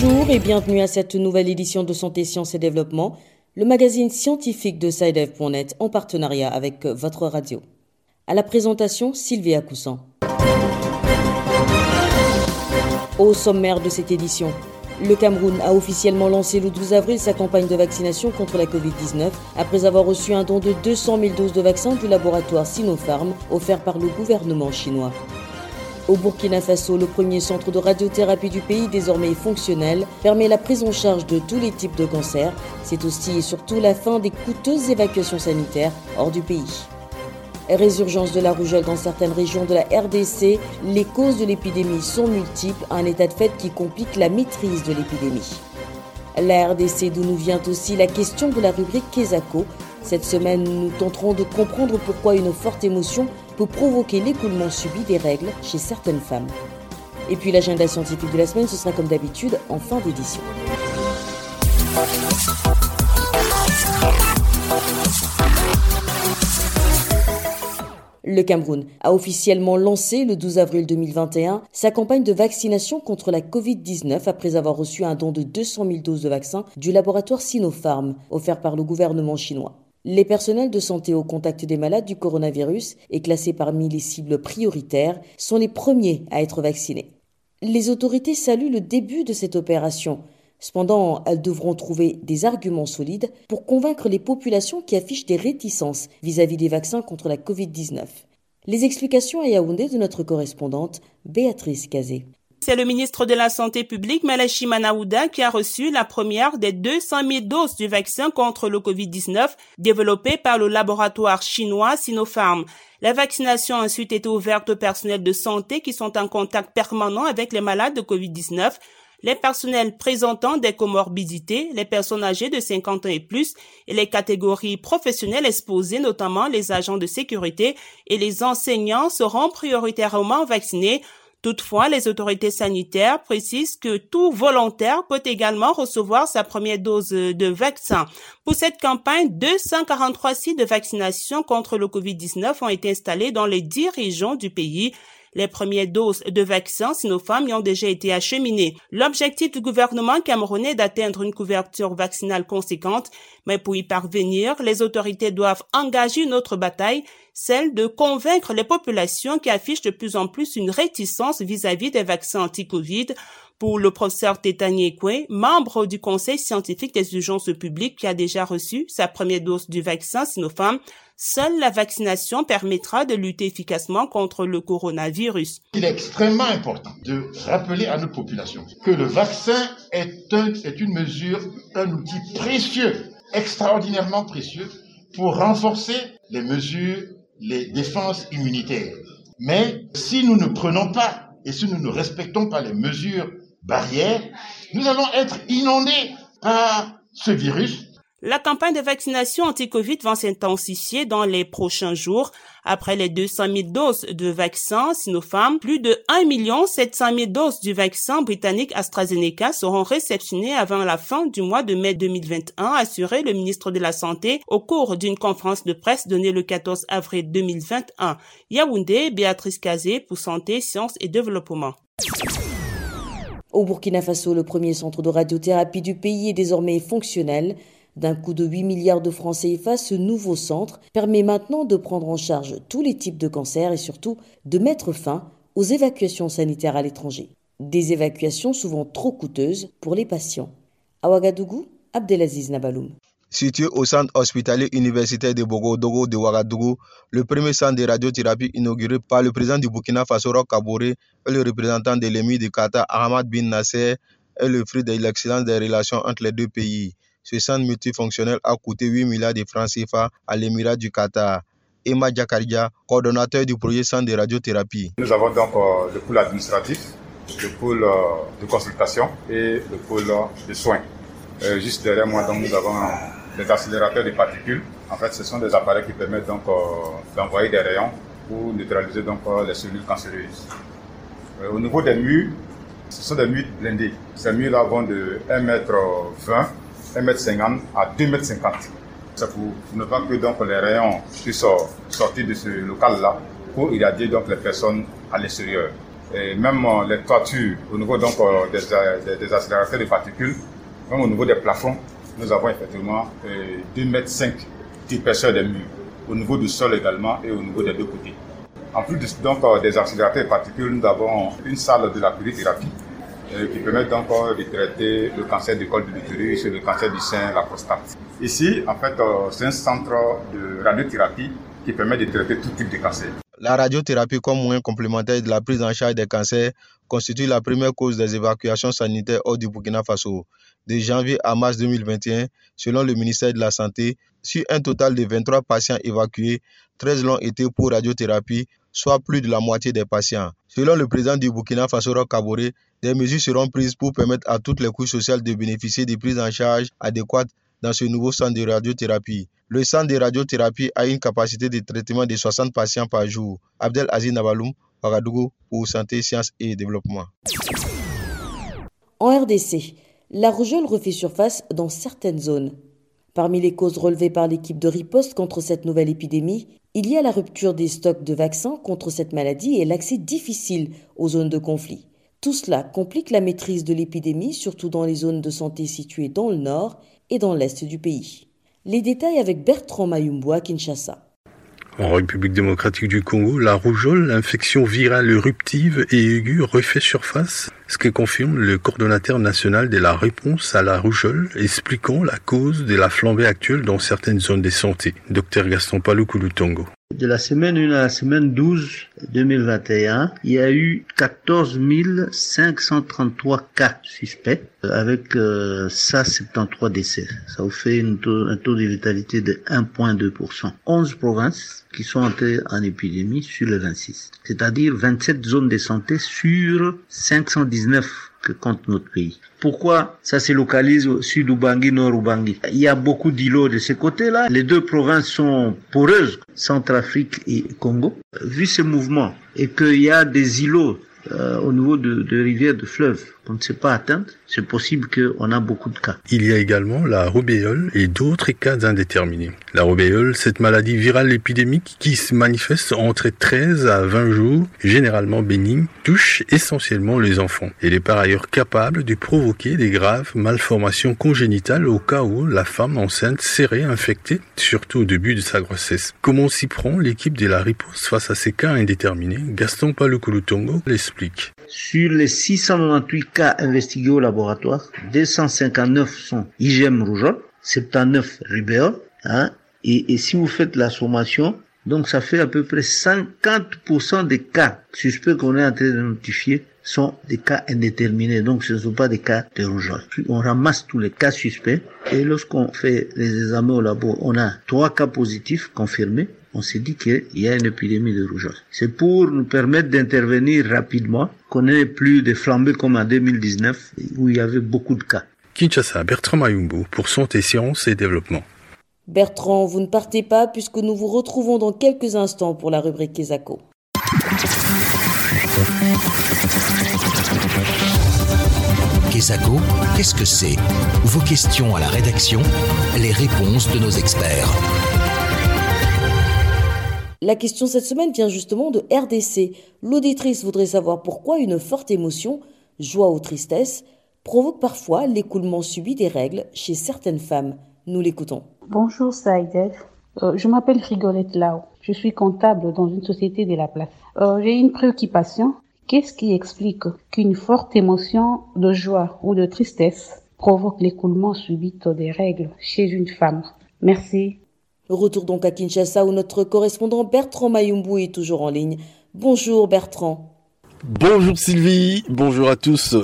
Bonjour et bienvenue à cette nouvelle édition de Santé, Sciences et Développement, le magazine scientifique de SciDev.net en partenariat avec votre radio. À la présentation, Sylvia Coussan. Au sommaire de cette édition, le Cameroun a officiellement lancé le 12 avril sa campagne de vaccination contre la Covid-19 après avoir reçu un don de 200 000 doses de vaccins du laboratoire Sinopharm offert par le gouvernement chinois. Au Burkina Faso, le premier centre de radiothérapie du pays, désormais fonctionnel, permet la prise en charge de tous les types de cancers. C'est aussi et surtout la fin des coûteuses évacuations sanitaires hors du pays. Résurgence de la rougeole dans certaines régions de la RDC, les causes de l'épidémie sont multiples, un état de fait qui complique la maîtrise de l'épidémie. La RDC d'où nous vient aussi la question de la rubrique Kesako. Cette semaine, nous tenterons de comprendre pourquoi une forte émotion peut provoquer l'écoulement subi des règles chez certaines femmes. Et puis l'agenda scientifique de la semaine, ce sera comme d'habitude en fin d'édition. Le Cameroun a officiellement lancé le 12 avril 2021 sa campagne de vaccination contre la Covid-19 après avoir reçu un don de 200 000 doses de vaccins du laboratoire Sinopharm offert par le gouvernement chinois. Les personnels de santé au contact des malades du coronavirus et classés parmi les cibles prioritaires sont les premiers à être vaccinés. Les autorités saluent le début de cette opération Cependant, elles devront trouver des arguments solides pour convaincre les populations qui affichent des réticences vis-à-vis des vaccins contre la Covid-19. Les explications à Yaoundé de notre correspondante Béatrice Cazé. C'est le ministre de la Santé publique, Malachi Manaouda, qui a reçu la première des 200 000 doses du vaccin contre le Covid-19 développé par le laboratoire chinois Sinopharm. La vaccination a ensuite été ouverte aux personnels de santé qui sont en contact permanent avec les malades de Covid-19 les personnels présentant des comorbidités, les personnes âgées de 50 ans et plus et les catégories professionnelles exposées, notamment les agents de sécurité et les enseignants seront prioritairement vaccinés. Toutefois, les autorités sanitaires précisent que tout volontaire peut également recevoir sa première dose de vaccin. Pour cette campagne, 243 sites de vaccination contre le COVID-19 ont été installés dans les 10 régions du pays. Les premières doses de vaccins Sinopharm y ont déjà été acheminées. L'objectif du gouvernement camerounais est d'atteindre une couverture vaccinale conséquente, mais pour y parvenir, les autorités doivent engager une autre bataille, celle de convaincre les populations qui affichent de plus en plus une réticence vis-à-vis des vaccins anti-Covid pour le professeur Tétani Ekwe, membre du Conseil scientifique des urgences publiques qui a déjà reçu sa première dose du vaccin Sinopharm, seule la vaccination permettra de lutter efficacement contre le coronavirus. Il est extrêmement important de rappeler à nos populations que le vaccin est, un, est une mesure, un outil précieux, extraordinairement précieux pour renforcer les mesures, les défenses immunitaires. Mais si nous ne prenons pas et si nous ne respectons pas les mesures barrières, nous allons être inondés par ce virus. La campagne de vaccination anti-Covid va s'intensifier dans les prochains jours. Après les 200 000 doses de vaccin Sinopharm, plus de 1 700 000 doses du vaccin britannique AstraZeneca seront réceptionnées avant la fin du mois de mai 2021, assuré le ministre de la Santé au cours d'une conférence de presse donnée le 14 avril 2021. Yaoundé, Béatrice Kazé pour Santé, Sciences et Développement. Au Burkina Faso, le premier centre de radiothérapie du pays est désormais fonctionnel. D'un coût de 8 milliards de francs CFA, ce nouveau centre permet maintenant de prendre en charge tous les types de cancers et surtout de mettre fin aux évacuations sanitaires à l'étranger. Des évacuations souvent trop coûteuses pour les patients. À Ouagadougou, Abdelaziz Nabaloum. Situé au centre hospitalier universitaire de Bogodogo de Ouagadougou, le premier centre de radiothérapie inauguré par le président du Burkina Faso Roch Kabore et le représentant de l'émir du Qatar Ahmad bin Nasser est le fruit de l'excellence des relations entre les deux pays. Ce centre multifonctionnel a coûté 8 milliards de francs CFA à l'émirat du Qatar. Emma Jakaria, coordonnateur du projet centre de radiothérapie. Nous avons donc euh, le pôle administratif, le pôle euh, de consultation et le pôle de soins. Euh, juste derrière moi, donc, nous avons des accélérateurs de particules. En fait, ce sont des appareils qui permettent donc d'envoyer des rayons pour neutraliser donc les cellules cancéreuses. au niveau des murs, ce sont des murs blindés. Ces murs-là vont de 1m20 1m50 à 2m50. C'est pour ne pas que donc, les rayons puissent sortir de ce local-là pour irradier donc les personnes à l'extérieur. Et même les toitures, au niveau donc des, des, accélérateurs de particules, même au niveau des plafonds, nous avons effectivement 2 mètres 5 d'épaisseur des murs, au niveau du sol également et au niveau des deux côtés. En plus donc, des accélérateurs de particules, nous avons une salle de la purithérapie qui permet donc de traiter le cancer du col de l'utérus, le cancer du sein, la prostate. Ici, en fait, euh, c'est un centre de radiothérapie qui permet de traiter tout type de cancer. La radiothérapie comme moyen complémentaire de la prise en charge des cancers constitue la première cause des évacuations sanitaires hors du Burkina Faso. De janvier à mars 2021, selon le ministère de la Santé, sur un total de 23 patients évacués, 13 l'ont été pour radiothérapie, soit plus de la moitié des patients. Selon le président du Burkina Faso, Kabore, des mesures seront prises pour permettre à toutes les couches sociales de bénéficier de prises en charge adéquates dans ce nouveau centre de radiothérapie. Le centre de radiothérapie a une capacité de traitement de 60 patients par jour. Abdel Aziz Nabaloum, Ouagadougou, pour Santé, Sciences et Développement. En RDC, la rougeole refait surface dans certaines zones. Parmi les causes relevées par l'équipe de riposte contre cette nouvelle épidémie, il y a la rupture des stocks de vaccins contre cette maladie et l'accès difficile aux zones de conflit. Tout cela complique la maîtrise de l'épidémie, surtout dans les zones de santé situées dans le nord et dans l'est du pays. Les détails avec Bertrand Mayumbo à Kinshasa. En République démocratique du Congo, la rougeole, l'infection virale éruptive et aiguë, refait surface, ce que confirme le coordonnateur national de la réponse à la rougeole, expliquant la cause de la flambée actuelle dans certaines zones de santé. Dr Gaston Paluku-Lutongo. De la semaine 1 à la semaine 12 2021, il y a eu 14 533 cas suspects avec euh, ça 73 décès. Ça vous fait un taux de vitalité de 1,2%. 11 provinces qui sont entrées en épidémie sur les 26, c'est-à-dire 27 zones de santé sur 519 que compte notre pays. Pourquoi? Ça se localise au sud Ubangi, nord Ubangi Il y a beaucoup d'îlots de ce côté-là. Les deux provinces sont poreuses, Centrafrique et Congo. Vu ce mouvement et qu'il y a des îlots euh, au niveau de, de rivières, de fleuves qu'on ne sait pas atteindre, c'est possible qu'on a beaucoup de cas. Il y a également la rubéole et d'autres cas indéterminés. La rubéole, cette maladie virale épidémique qui se manifeste entre 13 à 20 jours, généralement bénigne, touche essentiellement les enfants. Elle est par ailleurs capable de provoquer des graves malformations congénitales au cas où la femme enceinte serait infectée, surtout au début de sa grossesse. Comment s'y prend l'équipe de la riposte face à ces cas indéterminés? Gaston Palukulutongo l'explique. Sur les 698 cas investigués au laboratoire, 259 sont IgM rougeole, 79 rubéole, hein, et, et si vous faites la sommation, donc ça fait à peu près 50% des cas suspects qu'on est en train de notifier sont des cas indéterminés, donc ce ne sont pas des cas de rougeole. On ramasse tous les cas suspects et lorsqu'on fait les examens au labo, on a trois cas positifs confirmés. On s'est dit qu'il y a une épidémie de rougeole. C'est pour nous permettre d'intervenir rapidement, qu'on n'ait plus de flambées comme en 2019 où il y avait beaucoup de cas. Kinshasa, Bertrand Mayumbu pour Santé, Sciences et Développement. Bertrand, vous ne partez pas puisque nous vous retrouvons dans quelques instants pour la rubrique Kesako. Kesako, qu'est-ce que c'est? Vos questions à la rédaction, les réponses de nos experts. La question cette semaine vient justement de RDC. L'auditrice voudrait savoir pourquoi une forte émotion, joie ou tristesse, provoque parfois l'écoulement subi des règles chez certaines femmes. Nous l'écoutons. Bonjour Saïdel. Euh, je m'appelle Rigolette Lao. Je suis comptable dans une société de la place. Euh, J'ai une préoccupation. Qu'est-ce qui explique qu'une forte émotion de joie ou de tristesse provoque l'écoulement subit des règles chez une femme? Merci. Retour donc à Kinshasa où notre correspondant Bertrand Mayumbu est toujours en ligne. Bonjour Bertrand. Bonjour Sylvie, bonjour à tous.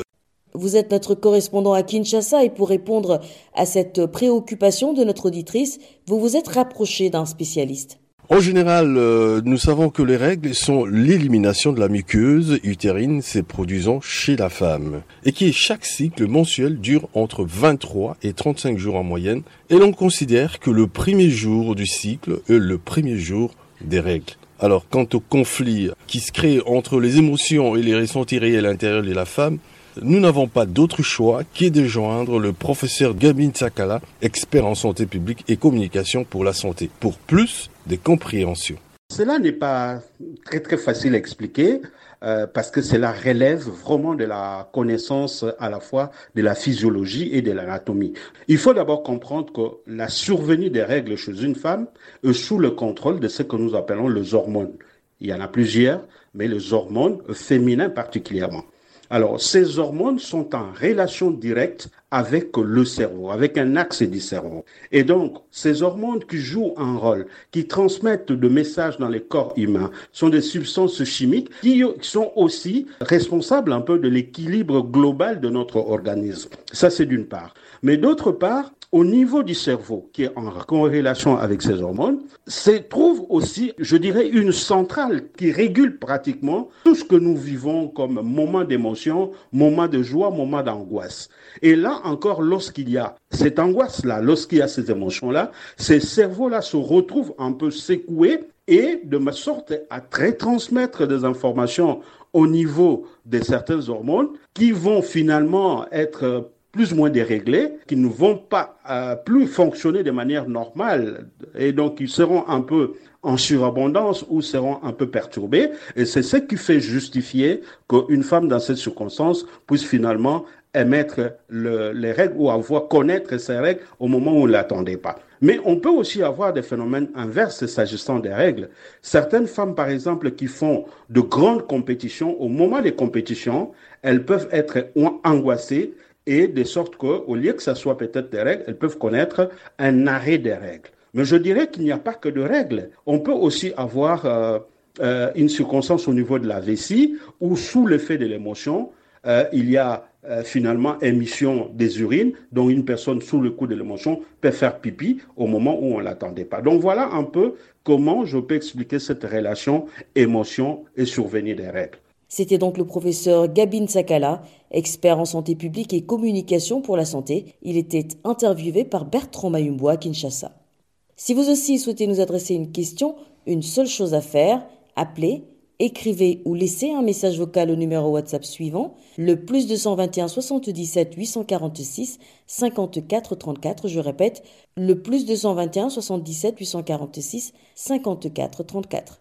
Vous êtes notre correspondant à Kinshasa et pour répondre à cette préoccupation de notre auditrice, vous vous êtes rapproché d'un spécialiste. En général, euh, nous savons que les règles sont l'élimination de la muqueuse utérine se produisant chez la femme et qui chaque cycle mensuel dure entre 23 et 35 jours en moyenne et l'on considère que le premier jour du cycle est le premier jour des règles. Alors, quant au conflit qui se crée entre les émotions et les ressentis réels intérieurs de la femme, nous n'avons pas d'autre choix que de joindre le professeur Gabin Sakala, expert en santé publique et communication pour la santé, pour plus Cela n'est pas très très facile à expliquer. Euh, parce que cela relève vraiment de la connaissance à la fois de la physiologie et de l'anatomie. Il faut d'abord comprendre que la survenue des règles chez une femme est sous le contrôle de ce que nous appelons les hormones. Il y en a plusieurs, mais les hormones féminines particulièrement. Alors, ces hormones sont en relation directe avec le cerveau, avec un axe du cerveau. Et donc, ces hormones qui jouent un rôle, qui transmettent de messages dans les corps humains, sont des substances chimiques qui sont aussi responsables un peu de l'équilibre global de notre organisme. Ça, c'est d'une part. Mais d'autre part, au niveau du cerveau, qui est en corrélation avec ces hormones, se trouve aussi, je dirais, une centrale qui régule pratiquement tout ce que nous vivons comme moment d'émotion, moment de joie, moment d'angoisse. Et là encore, lorsqu'il y a cette angoisse-là, lorsqu'il y a ces émotions-là, ces cerveaux-là se retrouvent un peu secoués et de sorte à très transmettre des informations au niveau de certaines hormones qui vont finalement être plus ou moins déréglés, qui ne vont pas euh, plus fonctionner de manière normale et donc ils seront un peu en surabondance ou seront un peu perturbés. Et c'est ce qui fait justifier qu'une femme dans cette circonstance puisse finalement émettre les règles ou avoir connaître ces règles au moment où on ne l'attendait pas. Mais on peut aussi avoir des phénomènes inverses s'agissant des règles. Certaines femmes, par exemple, qui font de grandes compétitions, au moment des compétitions, elles peuvent être angoissées et de sorte qu'au lieu que ce soit peut-être des règles, elles peuvent connaître un arrêt des règles. Mais je dirais qu'il n'y a pas que de règles. On peut aussi avoir euh, euh, une circonstance au niveau de la vessie où, sous l'effet de l'émotion, euh, il y a finalement émission des urines, dont une personne sous le coup de l'émotion peut faire pipi au moment où on ne l'attendait pas. Donc voilà un peu comment je peux expliquer cette relation émotion et survenue des règles. C'était donc le professeur Gabin Sakala, expert en santé publique et communication pour la santé. Il était interviewé par Bertrand Mayumbo Kinshasa. Si vous aussi souhaitez nous adresser une question, une seule chose à faire, appelez, écrivez ou laissez un message vocal au numéro WhatsApp suivant, le plus 221 77 846 54 34. Je répète, le plus 221 77 846 54 34.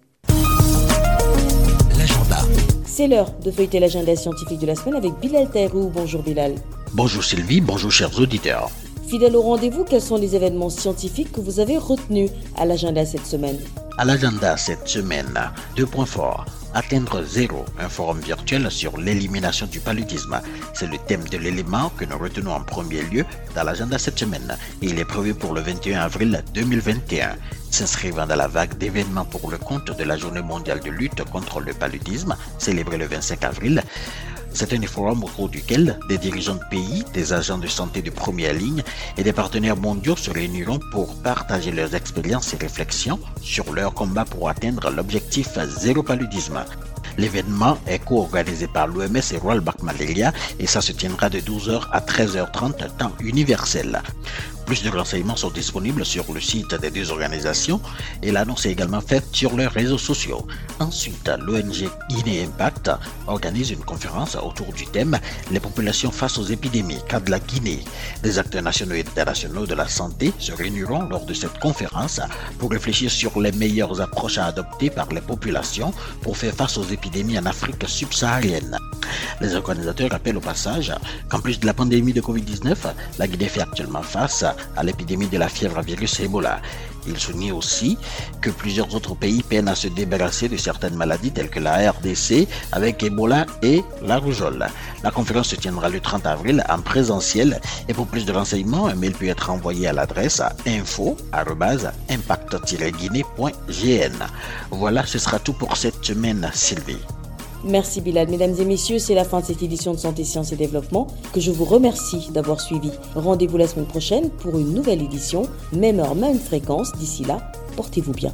C'est l'heure de feuilleter l'agenda scientifique de la semaine avec Bilal Taïrou. Bonjour Bilal. Bonjour Sylvie, bonjour chers auditeurs. Fidèle au rendez-vous, quels sont les événements scientifiques que vous avez retenus à l'agenda cette semaine? À l'agenda cette semaine, deux points forts. Atteindre zéro, un forum virtuel sur l'élimination du paludisme. C'est le thème de l'élément que nous retenons en premier lieu dans l'agenda cette semaine. Il est prévu pour le 21 avril 2021 s'inscrivant dans la vague d'événements pour le compte de la Journée mondiale de lutte contre le paludisme, célébrée le 25 avril. C'est un forum au cours duquel des dirigeants de pays, des agents de santé de première ligne et des partenaires mondiaux se réuniront pour partager leurs expériences et réflexions sur leur combat pour atteindre l'objectif zéro paludisme. L'événement est co-organisé par l'OMS et Royal Bank Malaria et ça se tiendra de 12h à 13h30 temps universel. Plus de renseignements sont disponibles sur le site des deux organisations et l'annonce est également faite sur leurs réseaux sociaux. Ensuite, l'ONG Guinée Impact organise une conférence autour du thème Les populations face aux épidémies, cas de la Guinée. Des acteurs nationaux et internationaux de la santé se réuniront lors de cette conférence pour réfléchir sur les meilleures approches à adopter par les populations pour faire face aux épidémies en Afrique subsaharienne. Les organisateurs rappellent au passage qu'en plus de la pandémie de Covid-19, la Guinée fait actuellement face à l'épidémie de la fièvre à virus Ebola. Il souligne aussi que plusieurs autres pays peinent à se débarrasser de certaines maladies telles que la RDC avec Ebola et la rougeole. La conférence se tiendra le 30 avril en présentiel et pour plus de renseignements, un mail peut être envoyé à l'adresse info-impact-guinée.gn. Voilà, ce sera tout pour cette semaine, Sylvie. Merci Bilal. Mesdames et messieurs, c'est la fin de cette édition de Santé, Sciences et Développement que je vous remercie d'avoir suivi. Rendez-vous la semaine prochaine pour une nouvelle édition, même heure, même fréquence. D'ici là, portez-vous bien.